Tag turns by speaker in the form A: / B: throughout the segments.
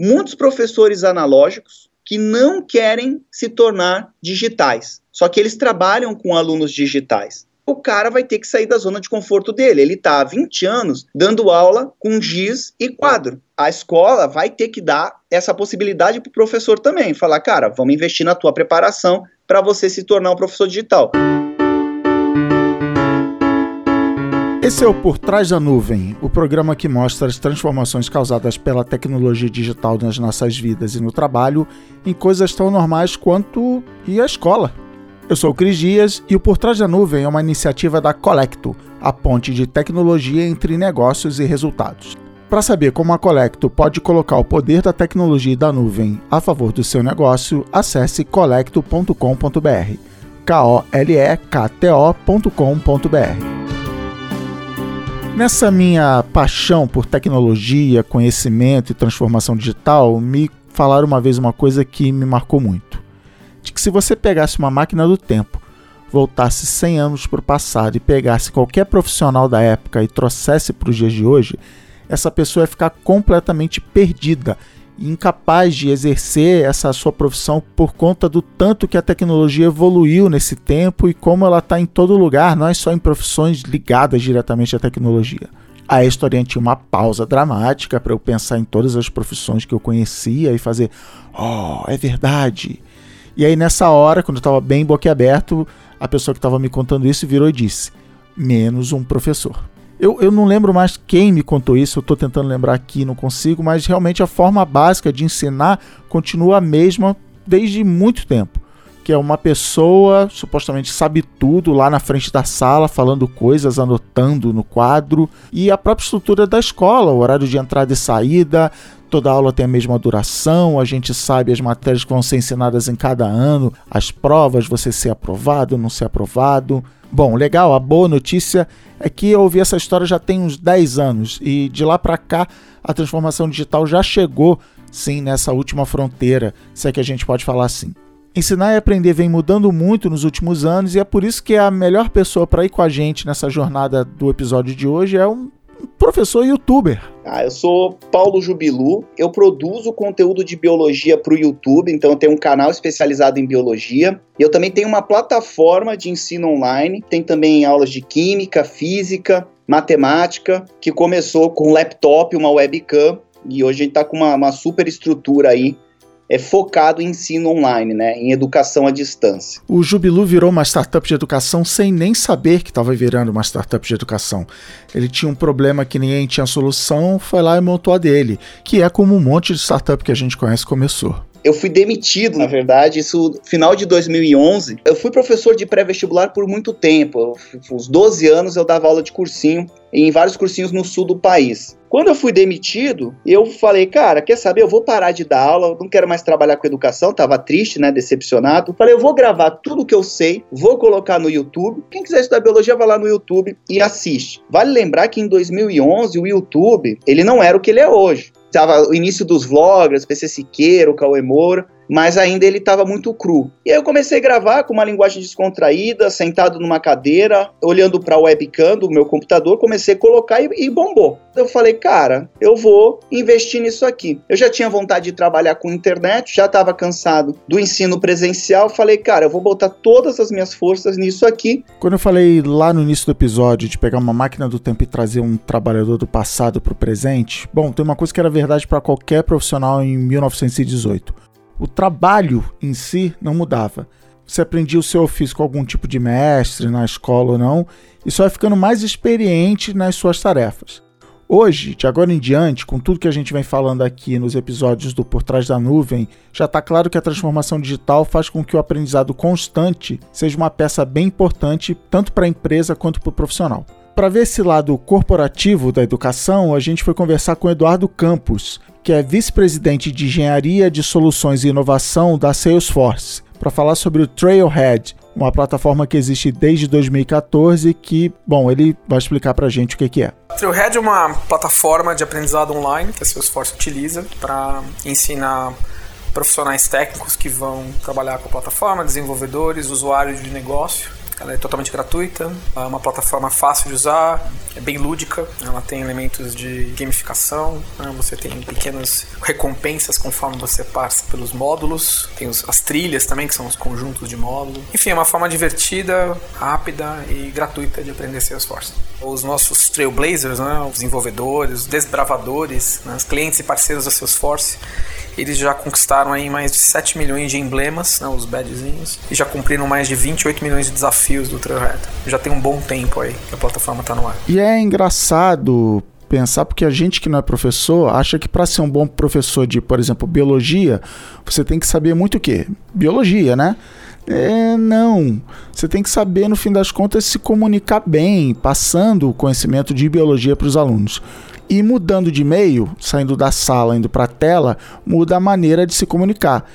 A: muitos professores analógicos que não querem se tornar digitais. Só que eles trabalham com alunos digitais. O cara vai ter que sair da zona de conforto dele. Ele está há 20 anos dando aula com giz e quadro. A escola vai ter que dar essa possibilidade para o professor também. Falar, cara, vamos investir na tua preparação para você se tornar um professor digital.
B: Esse é o Por Trás da Nuvem, o programa que mostra as transformações causadas pela tecnologia digital nas nossas vidas e no trabalho em coisas tão normais quanto ir à escola. Eu sou o Cris Dias e o Por Trás da Nuvem é uma iniciativa da Colecto, a ponte de tecnologia entre negócios e resultados. Para saber como a Colecto pode colocar o poder da tecnologia e da nuvem a favor do seu negócio, acesse colecto.com.br. K-O-L-E-K-T-O.com.br. Nessa minha paixão por tecnologia, conhecimento e transformação digital, me falaram uma vez uma coisa que me marcou muito. De que se você pegasse uma máquina do tempo, voltasse 100 anos para o passado e pegasse qualquer profissional da época e trouxesse para os dias de hoje, essa pessoa ia ficar completamente perdida incapaz de exercer essa sua profissão por conta do tanto que a tecnologia evoluiu nesse tempo e como ela está em todo lugar, não é só em profissões ligadas diretamente à tecnologia. A história tinha uma pausa dramática para eu pensar em todas as profissões que eu conhecia e fazer, oh, é verdade. E aí nessa hora, quando eu estava bem boquiaberto, a pessoa que estava me contando isso virou e disse: menos um professor. Eu, eu não lembro mais quem me contou isso, eu estou tentando lembrar aqui, não consigo, mas realmente a forma básica de ensinar continua a mesma desde muito tempo. Que é uma pessoa supostamente sabe tudo lá na frente da sala, falando coisas, anotando no quadro, e a própria estrutura da escola, o horário de entrada e saída, toda aula tem a mesma duração, a gente sabe as matérias que vão ser ensinadas em cada ano, as provas, você ser aprovado, não ser aprovado. Bom, legal, a boa notícia é que eu ouvi essa história já tem uns 10 anos e de lá para cá a transformação digital já chegou sim nessa última fronteira, se é que a gente pode falar assim. Ensinar e aprender vem mudando muito nos últimos anos e é por isso que a melhor pessoa para ir com a gente nessa jornada do episódio de hoje é um professor youtuber.
A: Ah, eu sou Paulo Jubilu, eu produzo conteúdo de biologia para o YouTube, então eu tenho um canal especializado em biologia. E eu também tenho uma plataforma de ensino online, tem também aulas de química, física, matemática, que começou com um laptop, uma webcam, e hoje a gente está com uma, uma super estrutura aí é focado em ensino online, né, em educação à distância.
B: O Jubilu virou uma startup de educação sem nem saber que estava virando uma startup de educação. Ele tinha um problema que ninguém tinha solução, foi lá e montou a dele, que é como um monte de startup que a gente conhece começou.
A: Eu fui demitido, na verdade, isso final de 2011. Eu fui professor de pré-vestibular por muito tempo. Uns 12 anos eu dava aula de cursinho em vários cursinhos no sul do país. Quando eu fui demitido, eu falei, cara, quer saber? Eu vou parar de dar aula, não quero mais trabalhar com educação, tava triste, né, decepcionado. Falei, eu vou gravar tudo que eu sei, vou colocar no YouTube. Quem quiser estudar biologia, vai lá no YouTube e assiste. Vale lembrar que em 2011 o YouTube, ele não era o que ele é hoje. Tava o início dos vloggers, PC Siqueira, o Cauê Moura mas ainda ele estava muito cru. E aí eu comecei a gravar com uma linguagem descontraída, sentado numa cadeira, olhando para a webcam do meu computador, comecei a colocar e, e, bombou. Eu falei, cara, eu vou investir nisso aqui. Eu já tinha vontade de trabalhar com internet, já estava cansado do ensino presencial, falei, cara, eu vou botar todas as minhas forças nisso aqui.
B: Quando eu falei lá no início do episódio de pegar uma máquina do tempo e trazer um trabalhador do passado para o presente, bom, tem uma coisa que era verdade para qualquer profissional em 1918 o trabalho em si não mudava. Você aprendia o seu ofício com algum tipo de mestre na escola ou não, e só ia ficando mais experiente nas suas tarefas. Hoje, de agora em diante, com tudo que a gente vem falando aqui nos episódios do Por Trás da Nuvem, já está claro que a transformação digital faz com que o aprendizado constante seja uma peça bem importante tanto para a empresa quanto para o profissional. Para ver esse lado corporativo da educação, a gente foi conversar com Eduardo Campos, que é vice-presidente de engenharia de soluções e inovação da Salesforce, para falar sobre o Trailhead, uma plataforma que existe desde 2014 que, bom, ele vai explicar para a gente o que, que é.
C: Trailhead é uma plataforma de aprendizado online que a Salesforce utiliza para ensinar profissionais técnicos que vão trabalhar com a plataforma, desenvolvedores, usuários de negócio, Ela é totalmente gratuita, é uma plataforma fácil de usar, é bem lúdica, ela tem elementos de gamificação, né? você tem pequenas recompensas conforme você passa pelos módulos, tem os, as trilhas também, que são os conjuntos de módulo. Enfim, é uma forma divertida, rápida e gratuita de aprender Salesforce. Os nossos trailblazers, né? os desenvolvedores, os desbravadores, né? os clientes e parceiros da Salesforce, eles já conquistaram aí mais de 7 milhões de emblemas, né, os badgezinhos, e já cumpriram mais de 28 milhões de desafios do Trailhead. Já tem um bom tempo aí que a plataforma está no ar.
B: E é engraçado pensar porque a gente que não é professor acha que para ser um bom professor de, por exemplo, biologia, você tem que saber muito o quê? Biologia, né? É, não. Você tem que saber, no fim das contas, se comunicar bem, passando o conhecimento de biologia para os alunos. E mudando de meio, saindo da sala, indo para a tela, muda a maneira de se comunicar.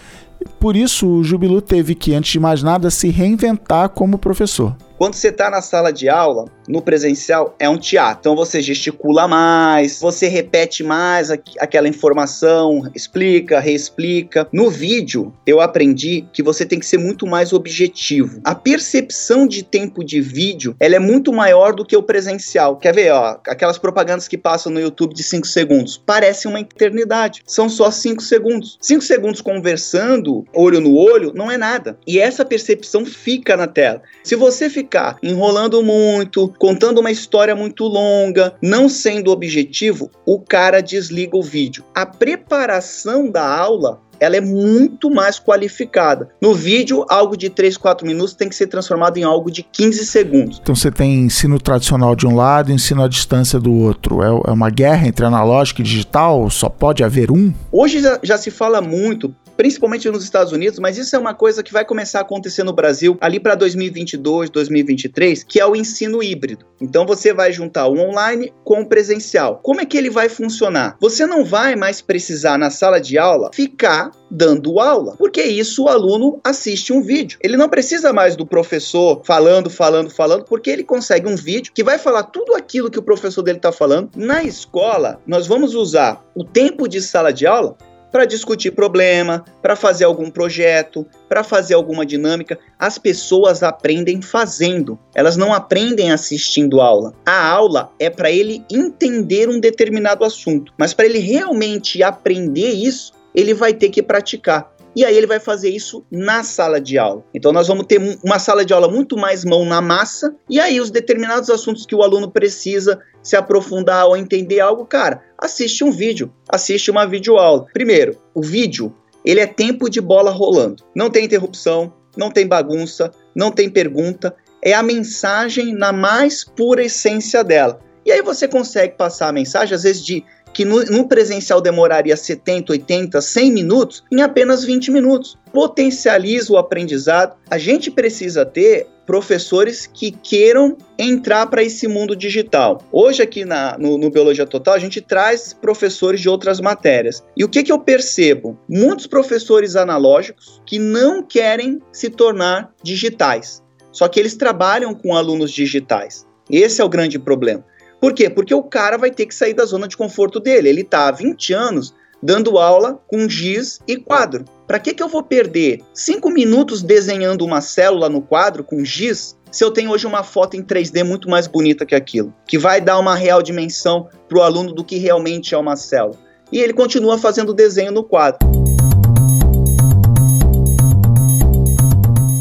B: Por isso, o Jubilu teve que, antes de mais nada, se reinventar como professor.
A: Quando você está na sala de aula, no presencial, é um teatro. Então você gesticula mais, você repete mais aqu aquela informação, explica, reexplica. No vídeo, eu aprendi que você tem que ser muito mais objetivo. A percepção de tempo de vídeo, ela é muito maior do que o presencial. Quer ver, ó, aquelas propagandas que passam no YouTube de 5 segundos, parece uma eternidade. São só 5 segundos. 5 segundos conversando, olho no olho, não é nada. E essa percepção fica na tela. Se você ficar ficar enrolando muito, contando uma história muito longa, não sendo objetivo, o cara desliga o vídeo. A preparação da aula ela é muito mais qualificada. No vídeo, algo de 3, 4 minutos tem que ser transformado em algo de 15 segundos.
B: Então você tem ensino tradicional de um lado e ensino à distância do outro. É, é uma guerra entre analógico e digital? Só pode haver um?
A: Hoje já, já se fala muito, principalmente nos Estados Unidos, mas isso é uma coisa que vai começar a acontecer no Brasil ali para 2022, 2023, que é o ensino híbrido. Então você vai juntar o online com o presencial. Como é que ele vai funcionar? Você não vai mais precisar na sala de aula ficar dando aula, porque isso o aluno assiste um vídeo. Ele não precisa mais do professor falando, falando, falando, porque ele consegue um vídeo que vai falar tudo aquilo que o professor dele está falando. Na escola, nós vamos usar o tempo de sala de aula para discutir problema, para fazer algum projeto, para fazer alguma dinâmica. As pessoas aprendem fazendo, elas não aprendem assistindo aula. A aula é para ele entender um determinado assunto, mas para ele realmente aprender isso, ele vai ter que praticar. E aí ele vai fazer isso na sala de aula. Então nós vamos ter uma sala de aula muito mais mão na massa, e aí os determinados assuntos que o aluno precisa se aprofundar ou entender algo, cara, assiste um vídeo, assiste uma videoaula. Primeiro, o vídeo, ele é tempo de bola rolando. Não tem interrupção, não tem bagunça, não tem pergunta, é a mensagem na mais pura essência dela. E aí você consegue passar a mensagem, às vezes, de que no, no, presencial demoraria 70, 80, 100 minutos, em apenas 20 minutos. Potencializa o aprendizado. A gente precisa ter professores que queiram entrar para esse mundo digital. Hoje aqui na, no, no, Biologia Total a gente traz professores de outras matérias. E o que, que eu percebo? Muitos professores analógicos que não querem se tornar digitais. Só que eles trabalham com alunos digitais. Esse é o grande problema. Por quê? Porque o cara vai ter que sair da zona de conforto dele. Ele está há 20 anos dando aula com giz e quadro. Para que, que eu vou perder 5 minutos desenhando uma célula no quadro com giz se eu tenho hoje uma foto em 3D muito mais bonita que aquilo, que vai dar uma real dimensão para o aluno do que realmente é uma célula? E ele continua fazendo desenho no quadro.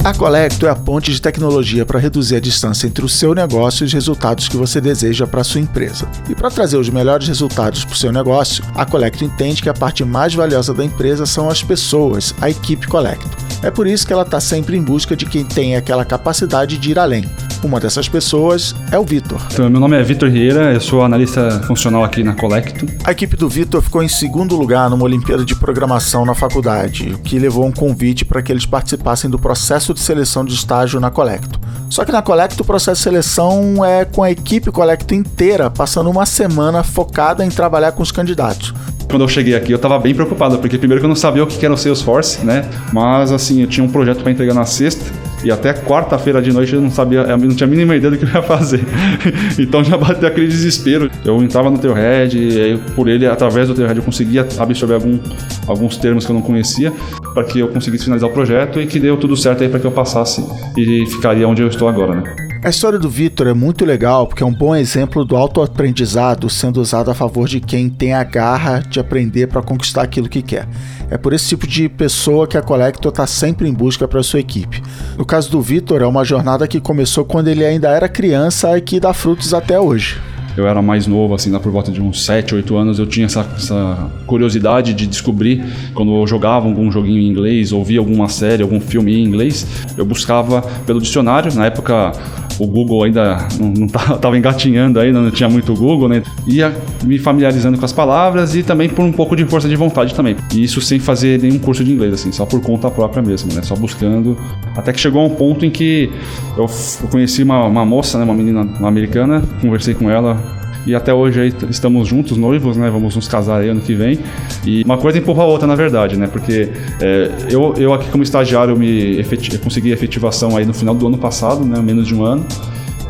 B: A Colecto é a ponte de tecnologia para reduzir a distância entre o seu negócio e os resultados que você deseja para a sua empresa. E para trazer os melhores resultados para o seu negócio, a Colecto entende que a parte mais valiosa da empresa são as pessoas, a equipe Colecto. É por isso que ela está sempre em busca de quem tem aquela capacidade de ir além. Uma dessas pessoas é o Vitor.
D: Então, meu nome é Vitor Rieira, eu sou analista funcional aqui na Colecto.
B: A equipe do Vitor ficou em segundo lugar numa Olimpíada de Programação na faculdade, o que levou um convite para que eles participassem do processo de seleção de estágio na Colecto. Só que na Colecto o processo de seleção é com a equipe Colecto inteira, passando uma semana focada em trabalhar com os candidatos
D: quando eu cheguei aqui, eu estava bem preocupado, porque primeiro que eu não sabia o que era o Salesforce, né? Mas assim, eu tinha um projeto para entregar na sexta E até quarta-feira de noite eu não sabia, eu não tinha a mínima ideia do que eu ia fazer. então já bateu aquele desespero. Eu entrava no Trailhead e aí, por ele, através do Trailhead, eu conseguia absorver algum, alguns termos que eu não conhecia para que eu conseguisse finalizar o projeto e que deu tudo certo aí para que eu passasse e ficaria onde eu estou agora, né?
B: A história do Vitor é muito legal porque é um bom exemplo do autoaprendizado sendo usado a favor de quem tem a garra de aprender para conquistar aquilo que quer. É por esse tipo de pessoa que a Collector está sempre em busca para sua equipe. No caso do Vitor, é uma jornada que começou quando ele ainda era criança e que dá frutos até hoje
D: eu era mais novo, assim, lá por volta de uns 7, 8 anos, eu tinha essa, essa, curiosidade de descobrir, quando eu jogava algum joguinho em inglês, ouvia alguma série, algum filme em inglês, eu buscava pelo dicionário, na época o Google ainda não estava engatinhando ainda, não tinha muito Google, né? Ia me familiarizando com as palavras e também por um pouco de força de vontade também. E isso sem fazer nenhum curso de inglês, assim, só por conta própria mesmo, né? Só buscando. Até que chegou a um ponto em que eu, eu conheci uma, uma moça, né? Uma menina uma americana, conversei com ela, e até hoje aí estamos juntos, noivos, né? Vamos nos casar aí ano que vem. E uma coisa empurra a outra, na verdade, né? Porque é, eu, eu aqui como estagiário me consegui efetivação aí no final do ano passado, né? Menos de um ano.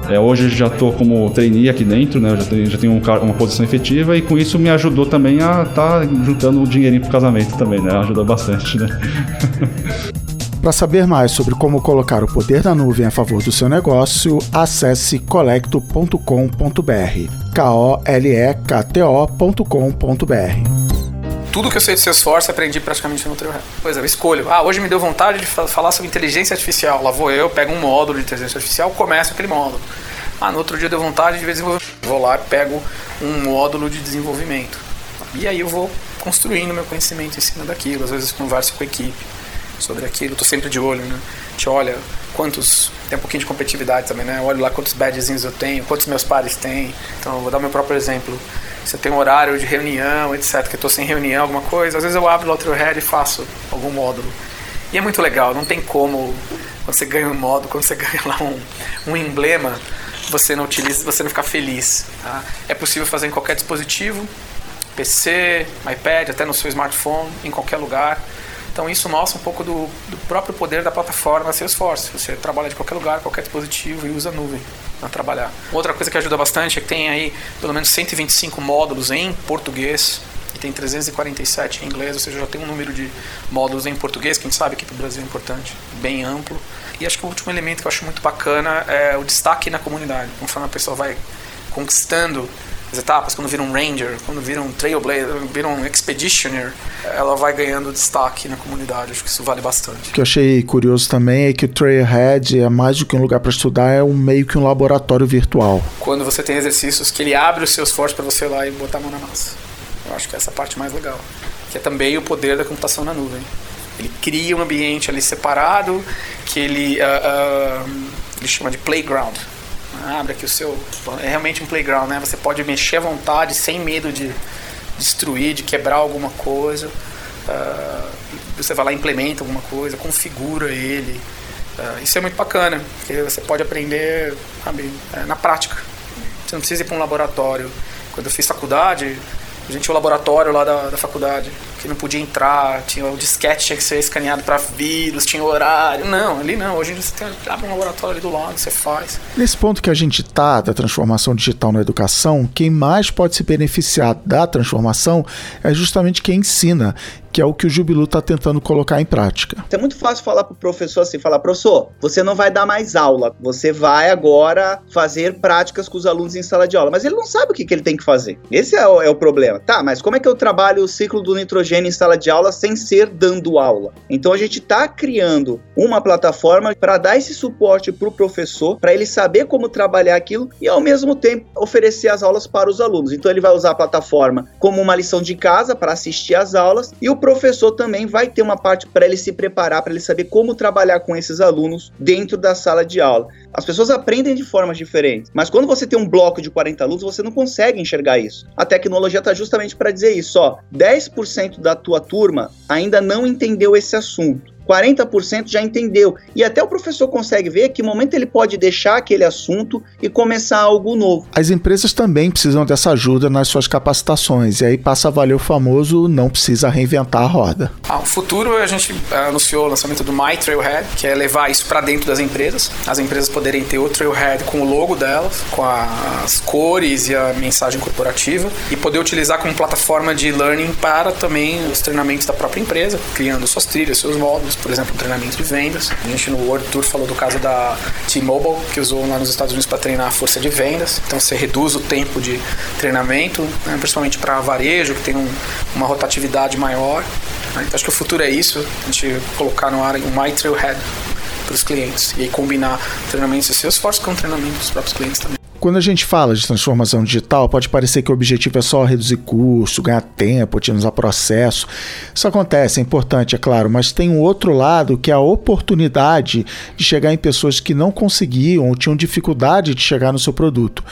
D: É, hoje já estou como trainee aqui dentro, né? Eu já tenho, já tenho um, uma posição efetiva e com isso me ajudou também a estar tá juntando o dinheirinho pro casamento também, né? Ajudou bastante, né?
B: Para saber mais sobre como colocar o poder da nuvem a favor do seu negócio, acesse colecto.com.br. K-O-L-E-K-T-O.com.br.
C: Tudo que eu sei de Salesforce aprendi praticamente no Trailhead. Pois é, eu escolho. Ah, hoje me deu vontade de falar sobre inteligência artificial. Lá vou eu, pego um módulo de inteligência artificial, começo aquele módulo. Ah, no outro dia deu vontade de desenvolver. Vou lá, pego um módulo de desenvolvimento. E aí eu vou construindo meu conhecimento em cima daquilo. Às vezes converso com a equipe sobre aquilo, tô sempre de olho, né? Gente olha quantos. Tem um pouquinho de competitividade também, né? Eu olho lá quantos badgezinhos eu tenho, quantos meus pares têm. Então, vou dar meu próprio exemplo. Se eu tenho horário de reunião, etc., que eu tô sem reunião, alguma coisa, às vezes eu abro o Trailhead e faço algum módulo. E é muito legal, não tem como, quando você ganha um módulo, quando você ganha lá um, um emblema, você não utiliza, você não ficar feliz. Tá? É possível fazer em qualquer dispositivo, PC, iPad, até no seu smartphone, em qualquer lugar. Então isso mostra um pouco do, do próprio poder da plataforma Salesforce. Você trabalha de qualquer lugar, qualquer dispositivo e usa a nuvem para trabalhar. Outra coisa que ajuda bastante é que tem aí pelo menos 125 módulos em português e tem 347 em inglês, ou seja, já tem um número de módulos em português, quem sabe aqui para o Brasil é importante, bem amplo. E acho que o último elemento que eu acho muito bacana é o destaque na comunidade. Conforme a pessoa vai conquistando as etapas, quando vira um Ranger, quando vira um Trailblazer, vira um Expeditioner, ela vai ganhando destaque na comunidade. Acho que isso vale bastante.
B: O que eu achei curioso também é que o Trailhead é mais do que um lugar para estudar, é um meio que um laboratório virtual.
C: Quando você tem exercícios que ele abre os seus esforço para você ir lá e botar a mão na massa. Eu acho que essa é a parte mais legal. Que é também o poder da computação na nuvem. Ele cria um ambiente ali separado que ele, uh, uh, ele chama de playground abre aqui o seu. É realmente um playground, né? Você pode mexer à vontade, sem medo de destruir, de quebrar alguma coisa. Uh, você vai lá, implementa alguma coisa, configura ele. Uh, isso é muito bacana, porque você pode aprender sabe, é, na prática. Você não precisa ir para um laboratório. Quando eu fiz faculdade, a gente tinha o laboratório lá da, da faculdade que não podia entrar, tinha o disquete tinha que ser escaneado para vírus, tinha horário. Não, ali não. Hoje você tem, abre um laboratório ali do lado, você faz.
B: Nesse ponto que a gente tá da transformação digital na educação, quem mais pode se beneficiar da transformação é justamente quem ensina que é o que o Jubilu está tentando colocar em prática.
A: É muito fácil falar para o professor assim, falar, professor, você não vai dar mais aula, você vai agora fazer práticas com os alunos em sala de aula, mas ele não sabe o que, que ele tem que fazer. Esse é o, é o problema. Tá, mas como é que eu trabalho o ciclo do nitrogênio em sala de aula sem ser dando aula? Então a gente está criando uma plataforma para dar esse suporte para o professor, para ele saber como trabalhar aquilo e ao mesmo tempo oferecer as aulas para os alunos. Então ele vai usar a plataforma como uma lição de casa para assistir às aulas e o professor também vai ter uma parte para ele se preparar, para ele saber como trabalhar com esses alunos dentro da sala de aula. As pessoas aprendem de formas diferentes. Mas quando você tem um bloco de 40 alunos, você não consegue enxergar isso. A tecnologia está justamente para dizer isso. Ó, 10% da tua turma ainda não entendeu esse assunto. 40% já entendeu. E até o professor consegue ver que momento ele pode deixar aquele assunto e começar algo novo.
B: As empresas também precisam dessa ajuda nas suas capacitações. E aí passa a valer o famoso não precisa reinventar a roda.
C: Ah, o futuro a gente anunciou o lançamento do My Trailhead, que é levar isso para dentro das empresas. As empresas poderem ter o Trailhead com o logo delas, com as cores e a mensagem corporativa e poder utilizar como plataforma de learning para também os treinamentos da própria empresa, criando suas trilhas, seus módulos por exemplo, treinamento de vendas. A gente no World Tour falou do caso da T-Mobile, que usou lá nos Estados Unidos para treinar a força de vendas. Então você reduz o tempo de treinamento, né, principalmente para varejo, que tem um, uma rotatividade maior. Né? Então acho que o futuro é isso, a gente colocar no ar um My Trailhead para os clientes e combinar treinamentos de Salesforce com treinamento dos próprios clientes também.
B: Quando a gente fala de transformação digital, pode parecer que o objetivo é só reduzir custo, ganhar tempo, otimizar processo. Isso acontece, é importante, é claro, mas tem um outro lado que é a oportunidade de chegar em pessoas que não conseguiam ou tinham dificuldade de chegar no seu produto,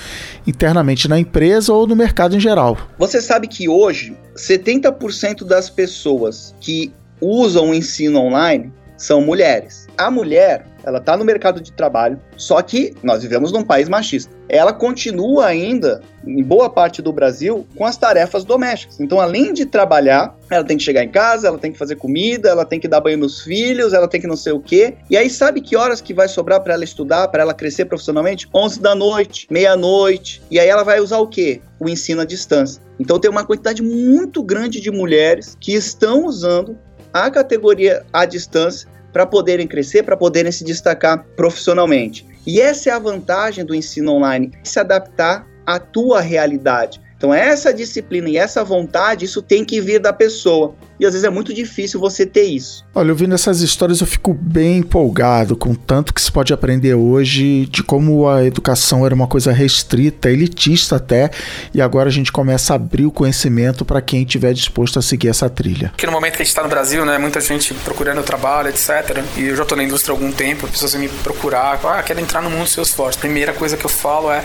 B: internamente na empresa ou no mercado em geral.
A: Você sabe que hoje 70% das pessoas que usam o ensino online são mulheres. A mulher, ela está no mercado de trabalho, só que nós vivemos num país machista. Ela continua ainda, em boa parte do Brasil, com as tarefas domésticas. Então, além de trabalhar, ela tem que chegar em casa, ela tem que fazer comida, ela tem que dar banho nos filhos, ela tem que não sei o quê. E aí, sabe que horas que vai sobrar para ela estudar, para ela crescer profissionalmente? 11 da noite, meia-noite. E aí ela vai usar o quê? O ensino à distância. Então, tem uma quantidade muito grande de mulheres que estão usando a categoria à distância para poderem crescer, para poderem se destacar profissionalmente. E essa é a vantagem do ensino online, se adaptar à tua realidade. Então, essa disciplina e essa vontade, isso tem que vir da pessoa. E às vezes é muito difícil você ter isso.
B: Olha, ouvindo essas histórias eu fico bem empolgado com tanto que se pode aprender hoje de como a educação era uma coisa restrita, elitista até, e agora a gente começa a abrir o conhecimento para quem estiver disposto a seguir essa trilha.
C: Que no momento que a gente está no Brasil, né, muita gente procurando trabalho, etc. E eu já estou na indústria há algum tempo, as pessoas me procurar, ah, quero entrar no mundo dos seus esforços. Primeira coisa que eu falo é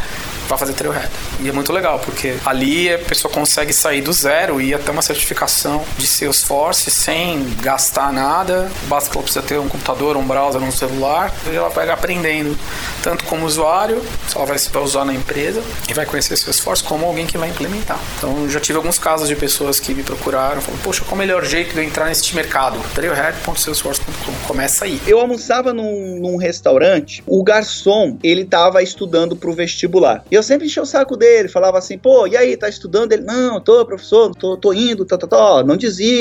C: vai fazer trailhead. E é muito legal, porque ali a pessoa consegue sair do zero e ir até uma certificação de Salesforce sem gastar nada. Basta que ela precisa ter um computador, um browser, um celular, e ela vai aprendendo tanto como usuário, se ela vai, vai usar na empresa, e vai conhecer Salesforce, como alguém que vai implementar. Então já tive alguns casos de pessoas que me procuraram, falaram, poxa, qual o melhor jeito de eu entrar nesse mercado? trailhead.salesforce.com. Começa aí.
A: Eu almoçava num, num restaurante, o garçom, ele estava estudando para o vestibular. E eu sempre enchi o saco dele, falava assim, pô, e aí, tá estudando? Ele, não, tô, professor, tô, tô indo, tá, tá, tá, não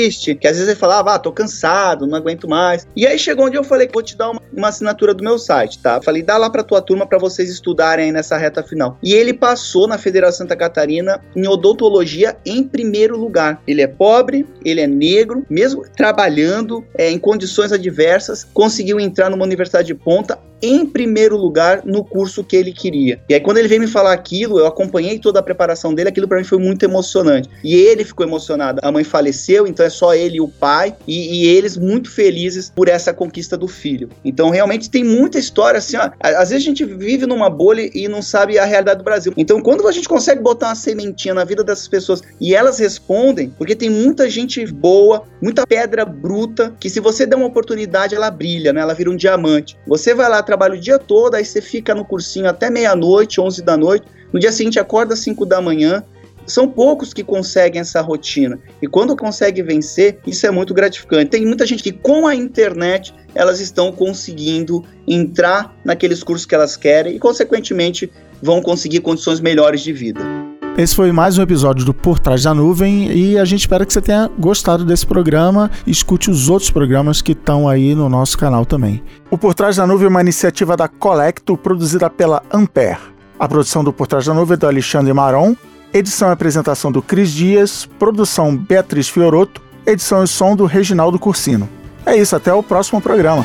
A: desiste. Que às vezes ele falava, ah, tô cansado, não aguento mais. E aí chegou onde eu falei, vou te dar uma, uma assinatura do meu site, tá? Falei, dá lá pra tua turma para vocês estudarem aí nessa reta final. E ele passou na Federação Santa Catarina em odontologia em primeiro lugar. Ele é pobre, ele é negro, mesmo trabalhando é, em condições adversas, conseguiu entrar numa universidade de ponta em primeiro lugar no curso que ele queria. E aí quando ele veio me falar aquilo, eu acompanhei toda a preparação dele, aquilo para mim foi muito emocionante. E ele ficou emocionado. A mãe faleceu, então é só ele e o pai, e, e eles muito felizes por essa conquista do filho. Então realmente tem muita história assim, ó, às vezes a gente vive numa bolha e não sabe a realidade do Brasil. Então quando a gente consegue botar uma sementinha na vida dessas pessoas e elas respondem, porque tem muita gente boa, muita pedra bruta, que se você der uma oportunidade, ela brilha, né? Ela vira um diamante. Você vai lá trabalha o dia todo, aí você fica no cursinho até meia-noite, 11 da noite. No dia seguinte acorda às 5 da manhã. São poucos que conseguem essa rotina. E quando consegue vencer, isso é muito gratificante. Tem muita gente que com a internet elas estão conseguindo entrar naqueles cursos que elas querem e consequentemente vão conseguir condições melhores de vida.
B: Esse foi mais um episódio do Por Trás da Nuvem e a gente espera que você tenha gostado desse programa escute os outros programas que estão aí no nosso canal também. O Por Trás da Nuvem é uma iniciativa da Colecto produzida pela Ampere. A produção do Por Trás da Nuvem é do Alexandre Maron, edição e apresentação do Cris Dias, produção Beatriz Fioroto, edição e som do Reginaldo Cursino. É isso, até o próximo programa.